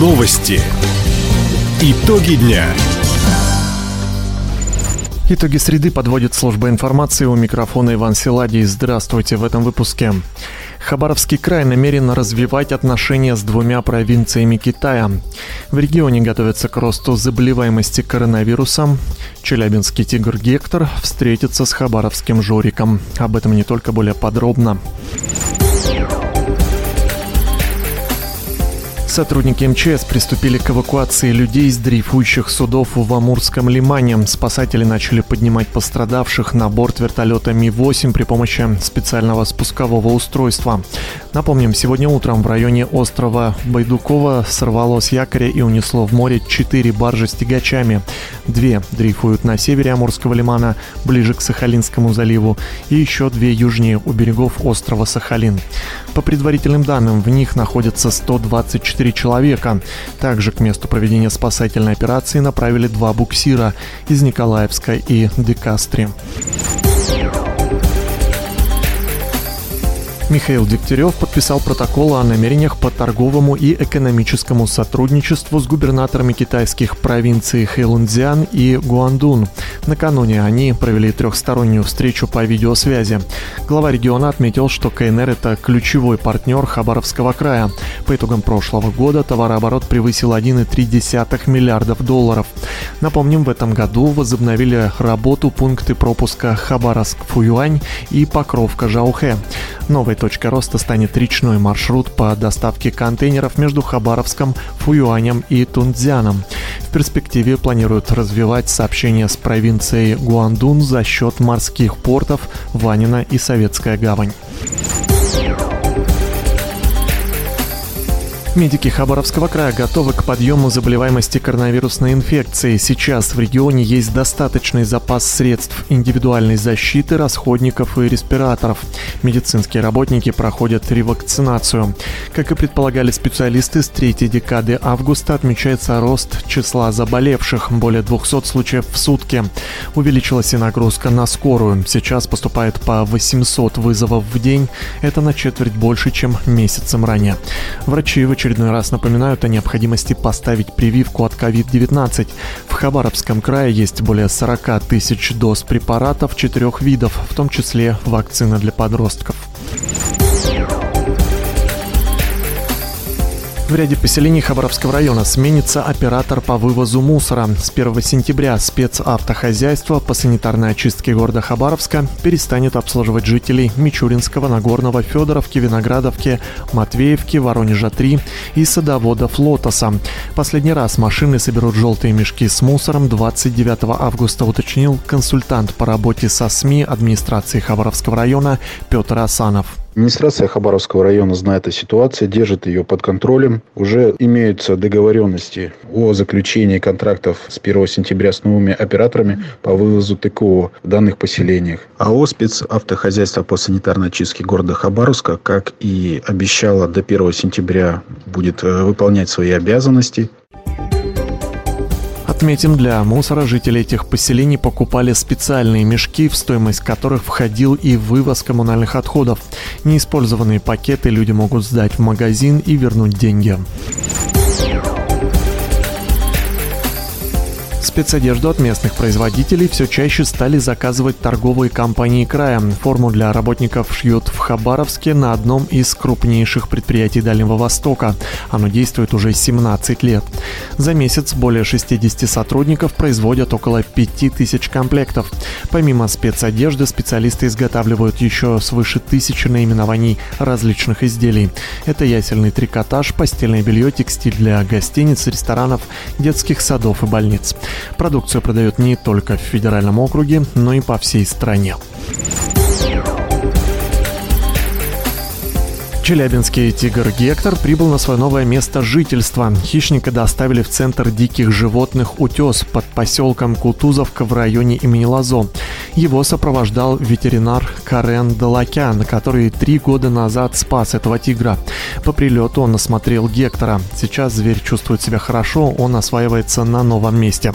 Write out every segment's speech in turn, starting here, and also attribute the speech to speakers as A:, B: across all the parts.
A: Новости. Итоги дня.
B: Итоги среды подводит служба информации у микрофона Иван Силадий. Здравствуйте в этом выпуске. Хабаровский край намерен развивать отношения с двумя провинциями Китая. В регионе готовятся к росту заболеваемости коронавирусом. Челябинский тигр Гектор встретится с хабаровским Жориком. Об этом не только более подробно. Сотрудники МЧС приступили к эвакуации людей из дрейфующих судов в Амурском лимане. Спасатели начали поднимать пострадавших на борт вертолета Ми-8 при помощи специального спускового устройства. Напомним, сегодня утром в районе острова Байдукова сорвало с якоря и унесло в море четыре баржи с тягачами. Две дрейфуют на севере Амурского лимана, ближе к Сахалинскому заливу, и еще две южнее у берегов острова Сахалин. По предварительным данным, в них находятся 124 4 человека. Также к месту проведения спасательной операции направили два буксира из Николаевска и Декастри. Михаил Дегтярев подписал протокол о намерениях по торговому и экономическому сотрудничеству с губернаторами китайских провинций Хэйлунцзян и Гуандун. Накануне они провели трехстороннюю встречу по видеосвязи. Глава региона отметил, что КНР – это ключевой партнер Хабаровского края. По итогам прошлого года товарооборот превысил 1,3 миллиардов долларов. Напомним, в этом году возобновили работу пункты пропуска Хабаровск-Фуюань и Покровка-Жаухэ. Новой точкой роста станет речной маршрут по доставке контейнеров между Хабаровском, Фуюанем и Тунцзяном. В перспективе планируют развивать сообщения с провинцией Гуандун за счет морских портов Ванина и Советская гавань. Медики Хабаровского края готовы к подъему заболеваемости коронавирусной инфекцией. Сейчас в регионе есть достаточный запас средств индивидуальной защиты, расходников и респираторов. Медицинские работники проходят ревакцинацию. Как и предполагали специалисты, с третьей декады августа отмечается рост числа заболевших – более 200 случаев в сутки. Увеличилась и нагрузка на скорую. Сейчас поступает по 800 вызовов в день. Это на четверть больше, чем месяцем ранее. Врачи в очередной раз напоминают о необходимости поставить прививку от COVID-19. В Хабаровском крае есть более 40 тысяч доз препаратов четырех видов, в том числе вакцина для подростков. В ряде поселений Хабаровского района сменится оператор по вывозу мусора. С 1 сентября спецавтохозяйство по санитарной очистке города Хабаровска перестанет обслуживать жителей Мичуринского, Нагорного, Федоровки, Виноградовки, Матвеевки, Воронежа-3 и садоводов Лотоса. Последний раз машины соберут желтые мешки с мусором 29 августа, уточнил консультант по работе со СМИ администрации Хабаровского района Петр Асанов.
C: Администрация Хабаровского района знает о ситуации, держит ее под контролем. Уже имеются договоренности о заключении контрактов с 1 сентября с новыми операторами по вывозу ТКО в данных поселениях. АО «Спецавтохозяйство по санитарной очистке города Хабаровска», как и обещала, до 1 сентября будет э, выполнять свои обязанности.
B: Отметим, для мусора жители этих поселений покупали специальные мешки, в стоимость которых входил и вывоз коммунальных отходов. Неиспользованные пакеты люди могут сдать в магазин и вернуть деньги. Спецодежду от местных производителей все чаще стали заказывать торговые компании края. Форму для работников шьют в Хабаровске на одном из крупнейших предприятий Дальнего Востока. Оно действует уже 17 лет. За месяц более 60 сотрудников производят около 5000 комплектов. Помимо спецодежды, специалисты изготавливают еще свыше тысячи наименований различных изделий. Это ясельный трикотаж, постельное белье, текстиль для гостиниц, ресторанов, детских садов и больниц. Продукцию продают не только в федеральном округе, но и по всей стране. Челябинский тигр Гектор прибыл на свое новое место жительства. Хищника доставили в Центр диких животных «Утес» под поселком Кутузовка в районе имени Лазо. Его сопровождал ветеринар Карен Далакян, который три года назад спас этого тигра. По прилету он осмотрел Гектора. Сейчас зверь чувствует себя хорошо, он осваивается на новом месте.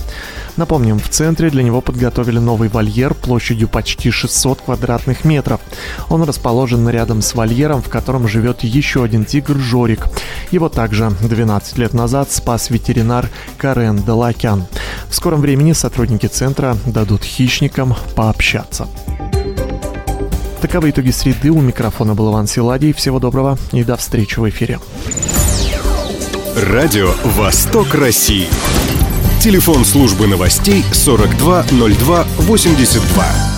B: Напомним, в центре для него подготовили новый вольер площадью почти 600 квадратных метров. Он расположен рядом с вольером, в котором живет еще один тигр Жорик. Его также 12 лет назад спас ветеринар Карен Далакян. В скором времени сотрудники центра дадут хищникам пообщаться. Таковы итоги среды. У микрофона был Иван Силадий. Всего доброго и до встречи в эфире.
A: Радио «Восток России». Телефон службы новостей 420282.